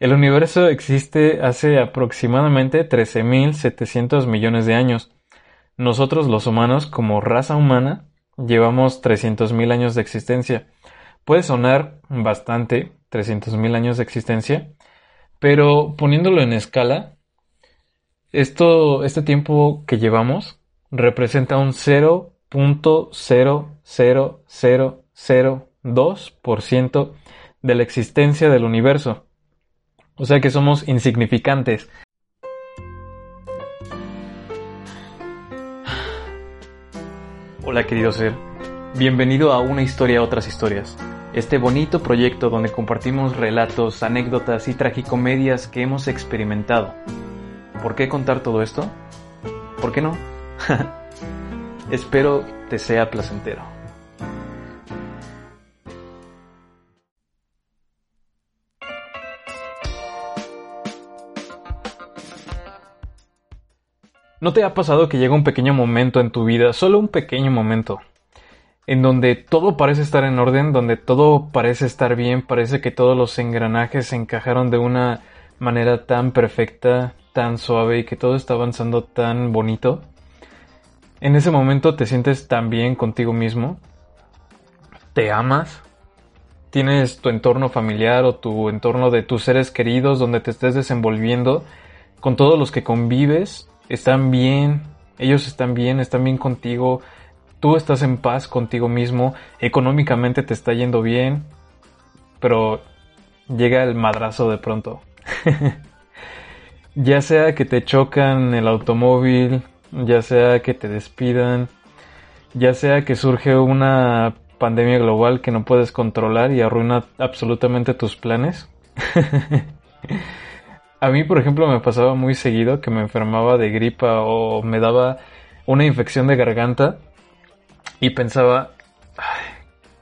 El universo existe hace aproximadamente 13.700 millones de años. Nosotros los humanos, como raza humana, llevamos 300.000 años de existencia. Puede sonar bastante, 300.000 años de existencia, pero poniéndolo en escala, esto, este tiempo que llevamos representa un 0.00002% de la existencia del universo. O sea que somos insignificantes. Hola querido ser, bienvenido a Una historia, otras historias. Este bonito proyecto donde compartimos relatos, anécdotas y tragicomedias que hemos experimentado. ¿Por qué contar todo esto? ¿Por qué no? Espero te sea placentero. ¿No te ha pasado que llega un pequeño momento en tu vida, solo un pequeño momento, en donde todo parece estar en orden, donde todo parece estar bien, parece que todos los engranajes se encajaron de una manera tan perfecta, tan suave y que todo está avanzando tan bonito? En ese momento te sientes tan bien contigo mismo, te amas, tienes tu entorno familiar o tu entorno de tus seres queridos donde te estés desenvolviendo con todos los que convives están bien, ellos están bien, están bien contigo, tú estás en paz contigo mismo, económicamente te está yendo bien, pero llega el madrazo de pronto. ya sea que te chocan el automóvil, ya sea que te despidan, ya sea que surge una pandemia global que no puedes controlar y arruina absolutamente tus planes. A mí, por ejemplo, me pasaba muy seguido que me enfermaba de gripa o me daba una infección de garganta y pensaba,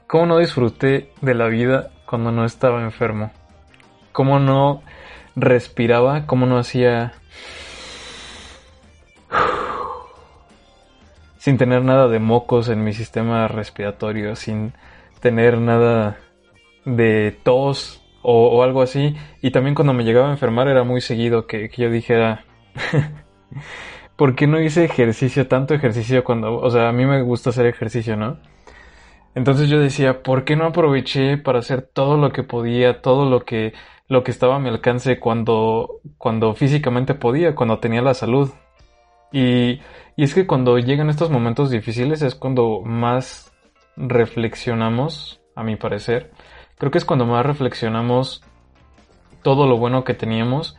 ¿cómo no disfruté de la vida cuando no estaba enfermo? ¿Cómo no respiraba? ¿Cómo no hacía... sin tener nada de mocos en mi sistema respiratorio, sin tener nada de tos o, algo así. Y también cuando me llegaba a enfermar era muy seguido que, yo dijera, ¿por qué no hice ejercicio, tanto ejercicio cuando, o sea, a mí me gusta hacer ejercicio, ¿no? Entonces yo decía, ¿por qué no aproveché para hacer todo lo que podía, todo lo que, lo que estaba a mi alcance cuando, cuando físicamente podía, cuando tenía la salud? Y, y es que cuando llegan estos momentos difíciles es cuando más reflexionamos, a mi parecer, creo que es cuando más reflexionamos todo lo bueno que teníamos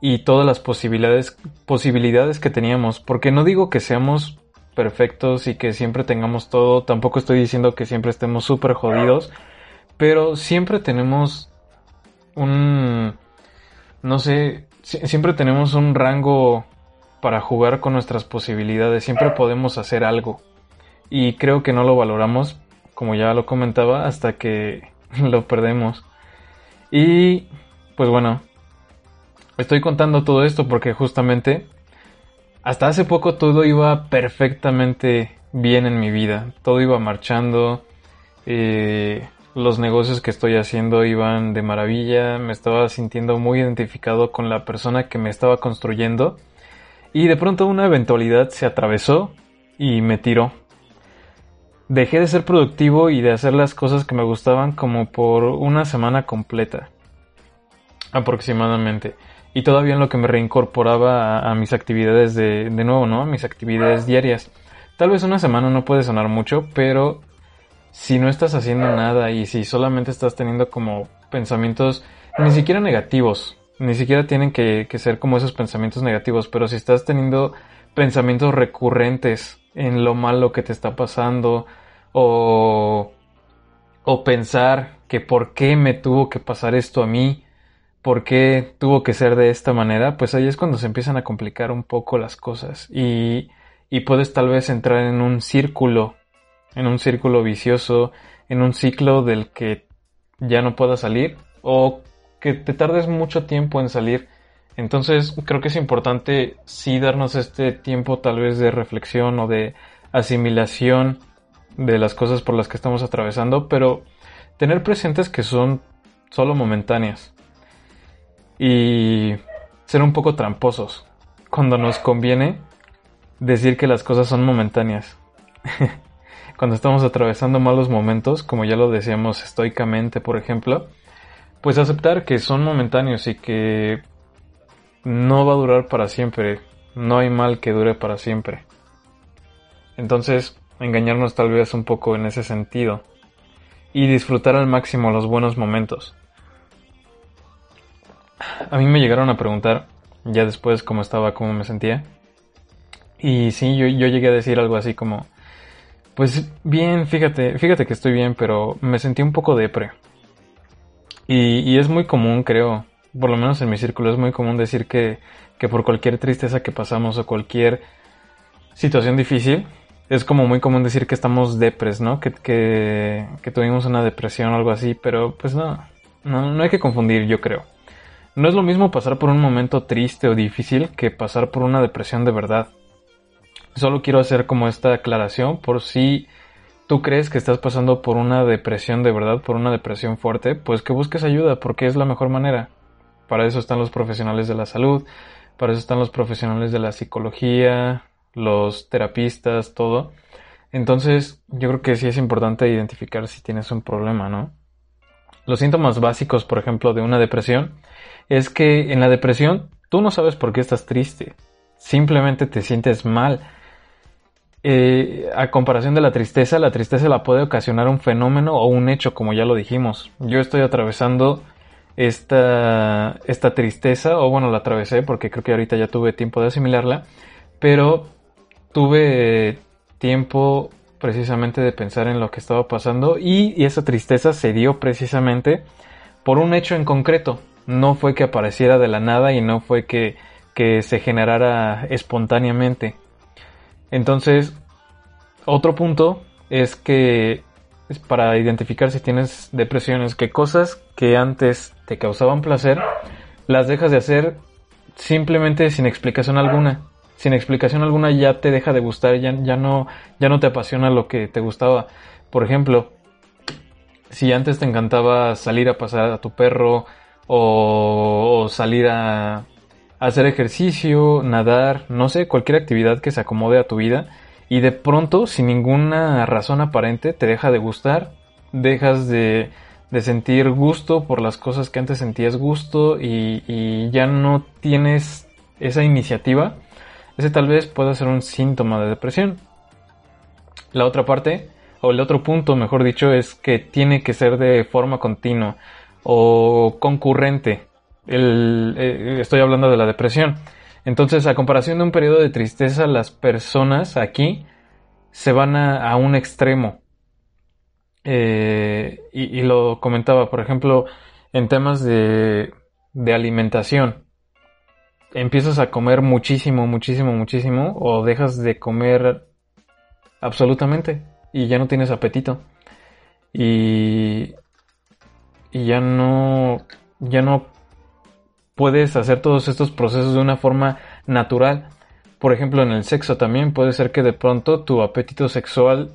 y todas las posibilidades, posibilidades que teníamos. Porque no digo que seamos perfectos y que siempre tengamos todo, tampoco estoy diciendo que siempre estemos súper jodidos, pero siempre tenemos un, no sé, siempre tenemos un rango para jugar con nuestras posibilidades, siempre podemos hacer algo. Y creo que no lo valoramos, como ya lo comentaba, hasta que lo perdemos. Y pues bueno, estoy contando todo esto porque justamente hasta hace poco todo iba perfectamente bien en mi vida. Todo iba marchando. Eh, los negocios que estoy haciendo iban de maravilla. Me estaba sintiendo muy identificado con la persona que me estaba construyendo. Y de pronto una eventualidad se atravesó y me tiró Dejé de ser productivo y de hacer las cosas que me gustaban como por una semana completa. Aproximadamente. Y todavía en lo que me reincorporaba a, mis actividades de, de nuevo, ¿no? A mis actividades diarias. Tal vez una semana no puede sonar mucho, pero si no estás haciendo nada y si solamente estás teniendo como pensamientos ni siquiera negativos, ni siquiera tienen que, que, ser como esos pensamientos negativos, pero si estás teniendo pensamientos recurrentes en lo malo que te está pasando o, o pensar que por qué me tuvo que pasar esto a mí, por qué tuvo que ser de esta manera, pues ahí es cuando se empiezan a complicar un poco las cosas. Y, y puedes tal vez entrar en un círculo, en un círculo vicioso, en un ciclo del que ya no puedas salir o que te tardes mucho tiempo en salir. Entonces creo que es importante sí darnos este tiempo tal vez de reflexión o de asimilación de las cosas por las que estamos atravesando, pero tener presentes que son solo momentáneas. y ser un poco tramposos cuando nos conviene decir que las cosas son momentáneas. cuando estamos atravesando malos momentos, como ya lo decíamos estoicamente, por ejemplo, pues aceptar que son momentáneos y que no va a durar para siempre. No hay mal que dure para siempre. Entonces, engañarnos tal vez un poco en ese sentido. Y disfrutar al máximo los buenos momentos. A mí me llegaron a preguntar, ya después cómo estaba, cómo me sentía. Y sí, yo, yo llegué a decir algo así como, pues bien, fíjate, fíjate que estoy bien, pero me sentí un poco depre. Y, es muy común, creo, por lo menos en mi círculo, es muy común decir que, que por cualquier tristeza que pasamos o cualquier situación difícil, es como muy común decir que estamos depres, ¿no? Que, que, que, tuvimos una depresión o algo así, pero pues no, no, no hay que confundir, yo creo. No es lo mismo pasar por un momento triste o difícil que pasar por una depresión de verdad. Solo quiero hacer como esta aclaración por si tú crees que estás pasando por una depresión de verdad, por una depresión fuerte, pues que busques ayuda porque es la mejor manera. Para eso están los profesionales de la salud, para eso están los profesionales de la psicología, los terapistas, todo. Entonces, yo creo que sí es importante identificar si tienes un problema, ¿no? Los síntomas básicos, por ejemplo, de una depresión, es que en la depresión tú no sabes por qué estás triste, simplemente te sientes mal eh, a comparación de la tristeza, la tristeza la puede ocasionar un fenómeno o un hecho, como ya lo dijimos. Yo estoy atravesando esta, esta tristeza, o bueno, la atravesé porque creo que ahorita ya tuve tiempo de asimilarla, pero tuve tiempo precisamente de pensar en lo que estaba pasando y, esa tristeza se dio precisamente por un hecho en concreto. No fue que apareciera de la nada y no fue que, que se generara espontáneamente. Entonces, otro punto es que es para identificar si tienes depresiones, que cosas que antes te causaban placer, las dejas de hacer simplemente sin explicación alguna. Sin explicación alguna ya te deja de gustar, ya, ya, no, ya no te apasiona lo que te gustaba. Por ejemplo, si antes te encantaba salir a pasar a tu perro o salir a, hacer ejercicio, nadar, no sé, cualquier actividad que se acomode a tu vida y de pronto, sin ninguna razón aparente, te deja de gustar, dejas de, de sentir gusto por las cosas que antes sentías gusto y, y ya no tienes esa iniciativa, ese tal vez pueda ser un síntoma de depresión. La otra parte, o el otro punto, mejor dicho, es que tiene que ser de forma continua o concurrente eh, estoy hablando de la depresión. Entonces, a comparación de un periodo de tristeza, las personas aquí se van a, un extremo. Eh, y, lo comentaba, por ejemplo, en temas de alimentación. Empiezas a comer muchísimo, muchísimo, muchísimo, o dejas de comer absolutamente y ya no tienes apetito. Y, y ya no, ya no puedes hacer todos estos procesos de una forma natural. Por ejemplo, en el sexo también puede ser que de pronto tu apetito sexual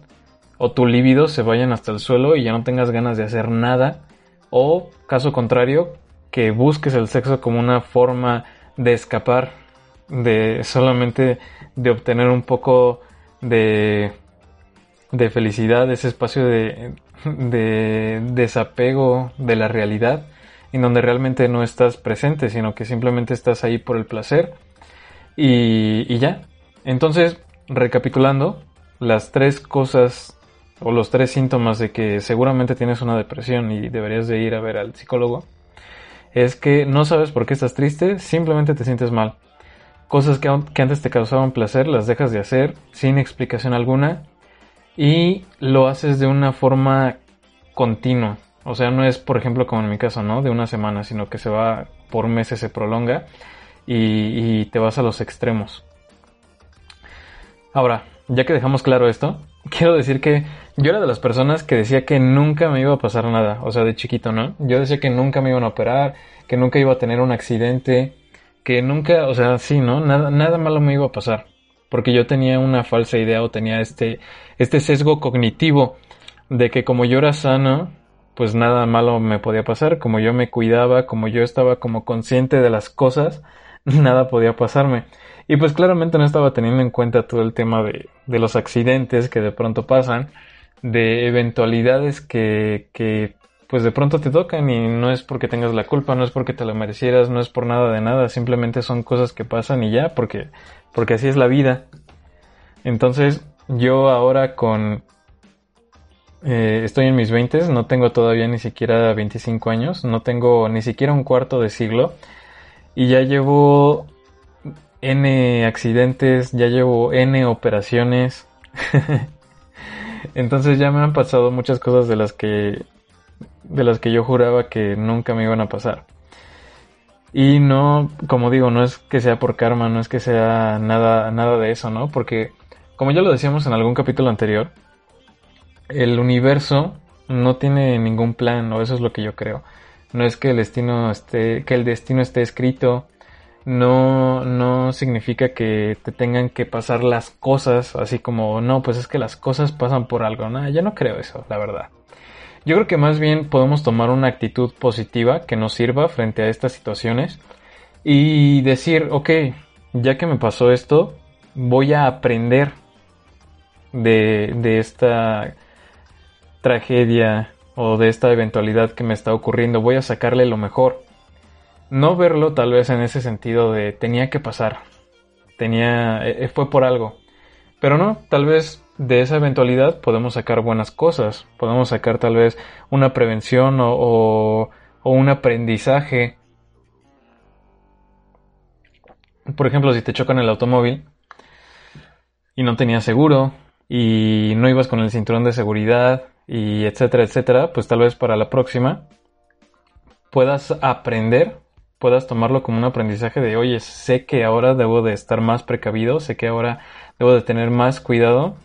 o tu libido se vayan hasta el suelo y ya no tengas ganas de hacer nada. O, caso contrario, que busques el sexo como una forma de escapar, de solamente de obtener un poco de, de felicidad, ese espacio de, de desapego de la realidad en donde realmente no estás presente, sino que simplemente estás ahí por el placer y, ya. Entonces, recapitulando, las tres cosas o los tres síntomas de que seguramente tienes una depresión y deberías de ir a ver al psicólogo, es que no sabes por qué estás triste, simplemente te sientes mal. Cosas que, antes te causaban placer las dejas de hacer sin explicación alguna y lo haces de una forma continua. O sea, no es, por ejemplo, como en mi caso, ¿no? De una semana, sino que se va por meses, se prolonga y, te vas a los extremos. Ahora, ya que dejamos claro esto, quiero decir que yo era de las personas que decía que nunca me iba a pasar nada, o sea, de chiquito, ¿no? Yo decía que nunca me iban a operar, que nunca iba a tener un accidente, que nunca, o sea, sí, ¿no? Nada, nada malo me iba a pasar, porque yo tenía una falsa idea o tenía este, este sesgo cognitivo de que como yo era sano, pues nada malo me podía pasar, como yo me cuidaba, como yo estaba como consciente de las cosas, nada podía pasarme. Y pues claramente no estaba teniendo en cuenta todo el tema de, de los accidentes que de pronto pasan, de eventualidades que, que pues de pronto te tocan y no es porque tengas la culpa, no es porque te lo merecieras, no es por nada de nada, simplemente son cosas que pasan y ya, porque, porque así es la vida. Entonces yo ahora con... Eh, estoy en mis 20, no tengo todavía ni siquiera 25 años, no tengo ni siquiera un cuarto de siglo y ya llevo N accidentes, ya llevo N operaciones. Entonces ya me han pasado muchas cosas de las que de las que yo juraba que nunca me iban a pasar. Y no, como digo, no es que sea por karma, no es que sea nada nada de eso, ¿no? Porque como ya lo decíamos en algún capítulo anterior, el universo no tiene ningún plan, o eso es lo que yo creo. No es que el destino esté que el destino esté escrito, no, no significa que te tengan que pasar las cosas así como, no, pues es que las cosas pasan por algo. Nada, ya no creo eso, la verdad. Yo creo que más bien podemos tomar una actitud positiva que nos sirva frente a estas situaciones y decir, ok, ya que me pasó esto, voy a aprender de, de esta tragedia o de esta eventualidad que me está ocurriendo, voy a sacarle lo mejor no verlo tal vez en ese sentido de tenía que pasar, tenía, eh, fue por algo. Pero no, tal vez de esa eventualidad podemos sacar buenas cosas, podemos sacar tal vez una prevención o, o un aprendizaje. Por ejemplo, si te chocan el automóvil y no tenías seguro y no ibas con el cinturón de seguridad y etcétera, etcétera, pues tal vez para la próxima puedas aprender puedas tomarlo como un aprendizaje de, oye, sé que ahora debo de estar más precavido, sé que ahora debo de tener más cuidado.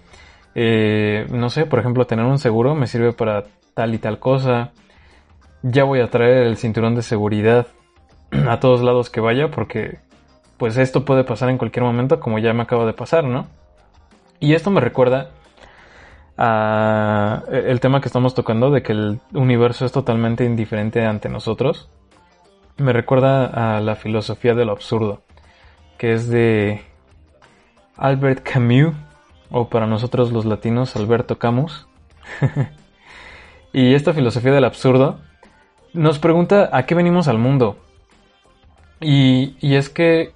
Eh, no sé, por ejemplo, tener un seguro me sirve para tal y tal cosa. Ya voy a traer el cinturón de seguridad a todos lados que vaya porque pues esto puede pasar en cualquier momento como ya me acaba de pasar, ¿no? Y esto me recuerda a el tema que estamos tocando de que el universo es totalmente indiferente ante nosotros me recuerda a la filosofía de lo absurdo, que es de Albert Camus, o para nosotros los latinos, Alberto Camus. y esta filosofía del absurdo nos pregunta a qué venimos al mundo. Y, y, es que,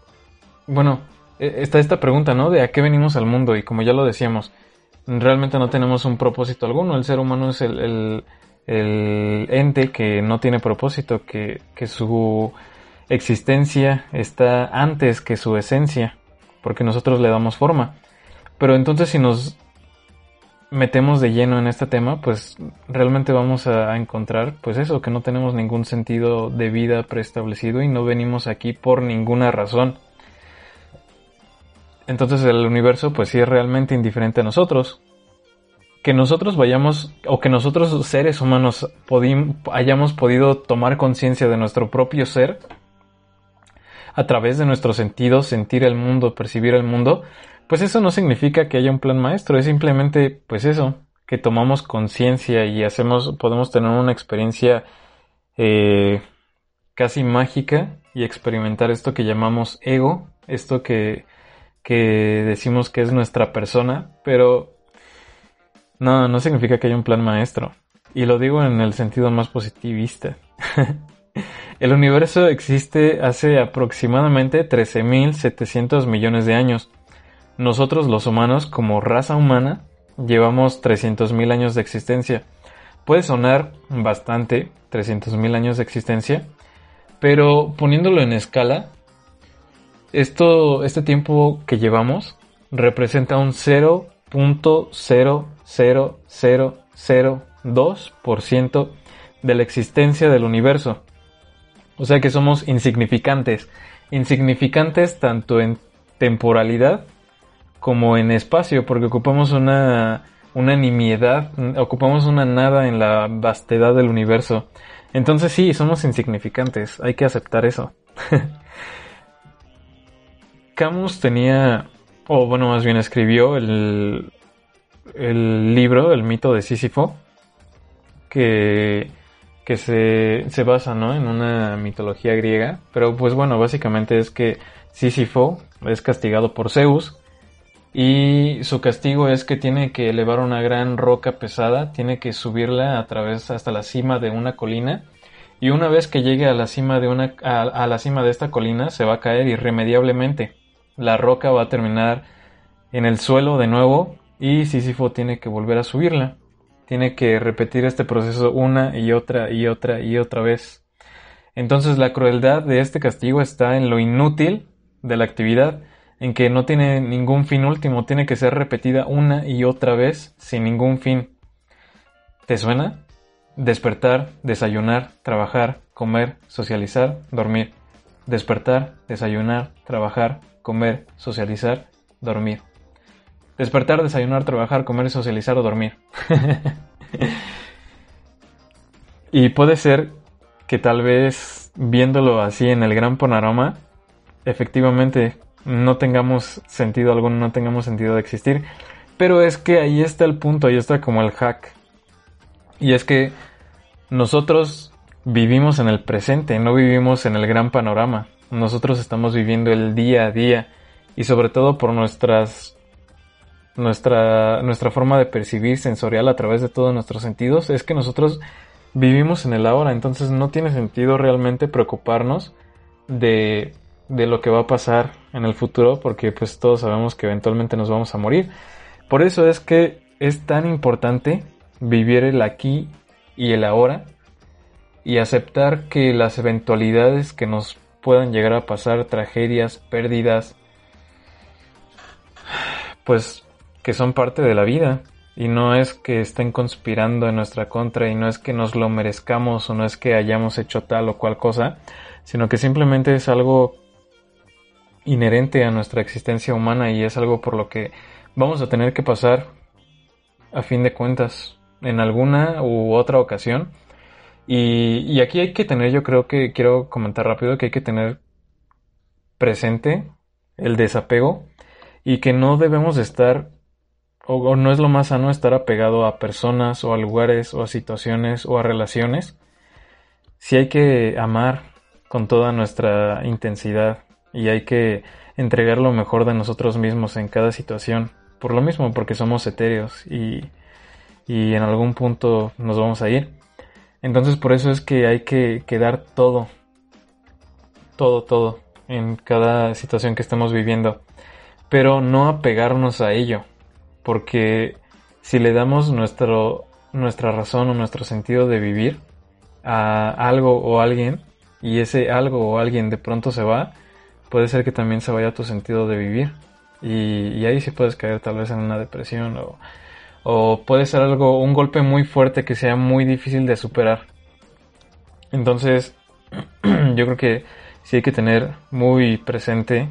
bueno, e, está esta pregunta, ¿no? De a qué venimos al mundo. Y como ya lo decíamos, realmente no tenemos un propósito alguno. El ser humano es el el ente que no tiene propósito, que, su existencia está antes que su esencia, porque nosotros le damos forma. Pero entonces si nos metemos de lleno en este tema, pues realmente vamos a encontrar, pues eso, que no tenemos ningún sentido de vida preestablecido y no venimos aquí por ninguna razón. Entonces el universo pues sí es realmente indiferente a nosotros que nosotros vayamos o que nosotros seres humanos hayamos podido tomar conciencia de nuestro propio ser a través de nuestros sentidos, sentir el mundo, percibir el mundo, pues eso no significa que haya un plan maestro, es simplemente pues eso, que tomamos conciencia y hacemos, podemos tener una experiencia eh, casi mágica y experimentar esto que llamamos ego, esto que, que decimos que es nuestra persona, pero no, no significa que haya un plan maestro. Y lo digo en el sentido más positivista. el universo existe hace aproximadamente 13.700 millones de años. Nosotros los humanos, como raza humana, llevamos 300.000 años de existencia. Puede sonar bastante, 300.000 años de existencia, pero poniéndolo en escala, esto, este tiempo que llevamos representa un 0.0 0,0002% de la existencia del universo. O sea que somos insignificantes. Insignificantes tanto en temporalidad como en espacio, porque ocupamos una, una nimiedad, ocupamos una nada en la vastedad del universo. Entonces sí, somos insignificantes, hay que aceptar eso. Camus tenía, o bueno, más bien escribió el, el libro, el mito de Sísifo, que que se, se basa ¿no? en una mitología griega, pero pues bueno, básicamente es que Sísifo es castigado por Zeus y su castigo es que tiene que elevar una gran roca pesada, tiene que subirla a través hasta la cima de una colina y una vez que llegue a la cima de una a la cima de esta colina se va a caer irremediablemente. La roca va a terminar en el suelo de nuevo y Sísifo tiene que volver a subirla tiene que repetir este proceso una y otra y otra y otra vez. Entonces la crueldad de este castigo está en lo inútil de la actividad, en que no tiene ningún fin último, tiene que ser repetida una y otra vez sin ningún fin. ¿Te suena? Despertar, desayunar, trabajar, comer, socializar, dormir. Despertar, desayunar, trabajar, comer, socializar, dormir. Despertar, desayunar, trabajar, comer, socializar o dormir. y puede ser que tal vez viéndolo así en el gran panorama, efectivamente no tengamos sentido alguno, no tengamos sentido de existir. Pero es que ahí está el punto, ahí está como el hack. Y es que nosotros vivimos en el presente, no vivimos en el gran panorama. Nosotros estamos viviendo el día a día y sobre todo por nuestras nuestra, nuestra forma de percibir sensorial a través de todos nuestros sentidos es que nosotros vivimos en el ahora, entonces no tiene sentido realmente preocuparnos de, de lo que va a pasar en el futuro porque pues todos sabemos que eventualmente nos vamos a morir. Por eso es que es tan importante vivir el aquí y el ahora y aceptar que las eventualidades que nos puedan llegar a pasar, tragedias, pérdidas, pues que son parte de la vida y no es que estén conspirando en nuestra contra y no es que nos lo merezcamos o no es que hayamos hecho tal o cual cosa, sino que simplemente es algo inherente a nuestra existencia humana y es algo por lo que vamos a tener que pasar a fin de cuentas en alguna u otra ocasión. Y, y aquí hay que tener, yo creo que quiero comentar rápido que hay que tener presente el desapego y que no debemos estar o, no es lo más sano estar apegado a personas o a lugares o a situaciones o a relaciones. Si hay que amar con toda nuestra intensidad y hay que entregar lo mejor de nosotros mismos en cada situación. Por lo mismo, porque somos etéreos y, y en algún punto nos vamos a ir. Entonces por eso es que hay que, que dar todo, todo, todo en cada situación que estemos viviendo. Pero no apegarnos a ello porque si le damos nuestro, nuestra razón o nuestro sentido de vivir a algo o alguien y ese algo o alguien de pronto se va, puede ser que también se vaya tu sentido de vivir y, ahí sí puedes caer tal vez en una depresión o, o puede ser algo, un golpe muy fuerte que sea muy difícil de superar. Entonces, yo creo que sí hay que tener muy presente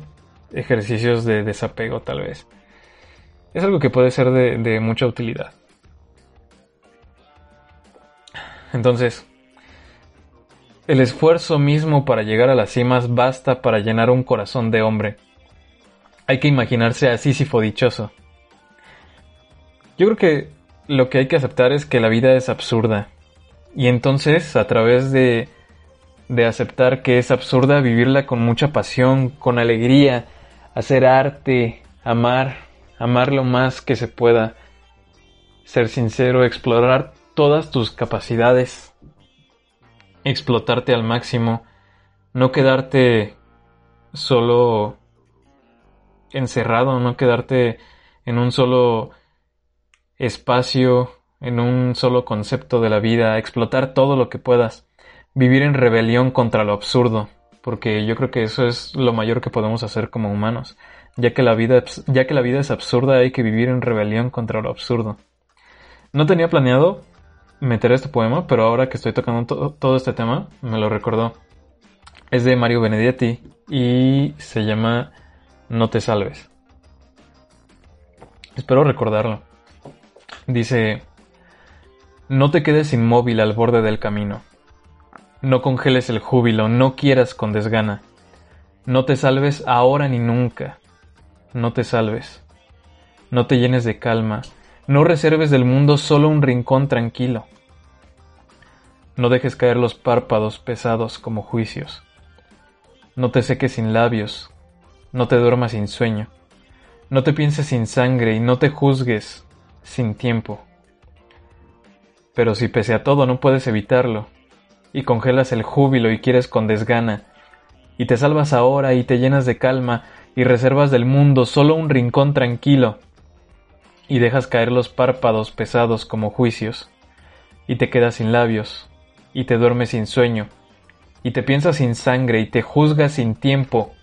ejercicios de desapego tal vez es algo que puede ser de, mucha utilidad. Entonces, el esfuerzo mismo para llegar a las cimas basta para llenar un corazón de hombre. Hay que imaginarse a Sísifo dichoso. Yo creo que lo que hay que aceptar es que la vida es absurda. Y entonces, a través de, de aceptar que es absurda, vivirla con mucha pasión, con alegría, hacer arte, amar, amar lo más que se pueda, ser sincero, explorar todas tus capacidades, explotarte al máximo, no quedarte solo encerrado, no quedarte en un solo espacio, en un solo concepto de la vida, explotar todo lo que puedas, vivir en rebelión contra lo absurdo, porque yo creo que eso es lo mayor que podemos hacer como humanos. Ya que, la vida, ya que la vida es absurda, hay que vivir en rebelión contra lo absurdo. No tenía planeado meter este poema, pero ahora que estoy tocando todo este tema, me lo recordó. Es de Mario Benedetti y se llama No te salves. Espero recordarlo. Dice, no te quedes inmóvil al borde del camino. No congeles el júbilo, no quieras con desgana. No te salves ahora ni nunca no te salves, no te llenes de calma, no reserves del mundo solo un rincón tranquilo. No dejes caer los párpados pesados como juicios. No te seques sin labios, no te duermas sin sueño. No te pienses sin sangre y no te juzgues sin tiempo. Pero si pese a todo no puedes evitarlo, y congelas el júbilo y quieres con desgana, y te salvas ahora y te llenas de calma y reservas del mundo solo un rincón tranquilo, y dejas caer los párpados pesados como juicios, y te quedas sin labios, y te duermes sin sueño, y te piensas sin sangre y te juzgas sin tiempo,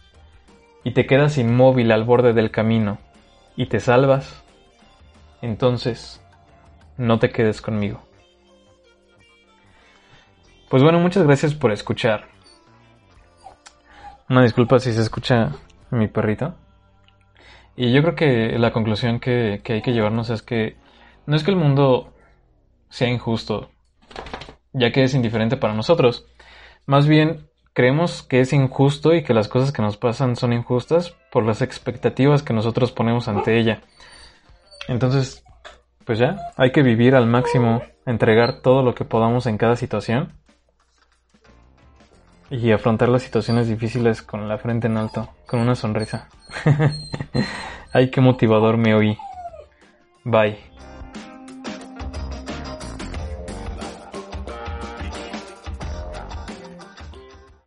y te quedas inmóvil al borde del camino, y te salvas, entonces no te quedes conmigo. Pues bueno, muchas gracias por escuchar. Una disculpa si se escucha mi perrito. Y yo creo que la conclusión que, que hay que llevarnos es que no es que el mundo sea injusto, ya que es indiferente para nosotros. Más bien creemos que es injusto y que las cosas que nos pasan son injustas por las expectativas que nosotros ponemos ante ella. Entonces, pues ya, hay que vivir al máximo, entregar todo lo que podamos en cada situación y afrontar las situaciones difíciles con la frente en alto, con una sonrisa. Ay, qué motivador me oí. Bye.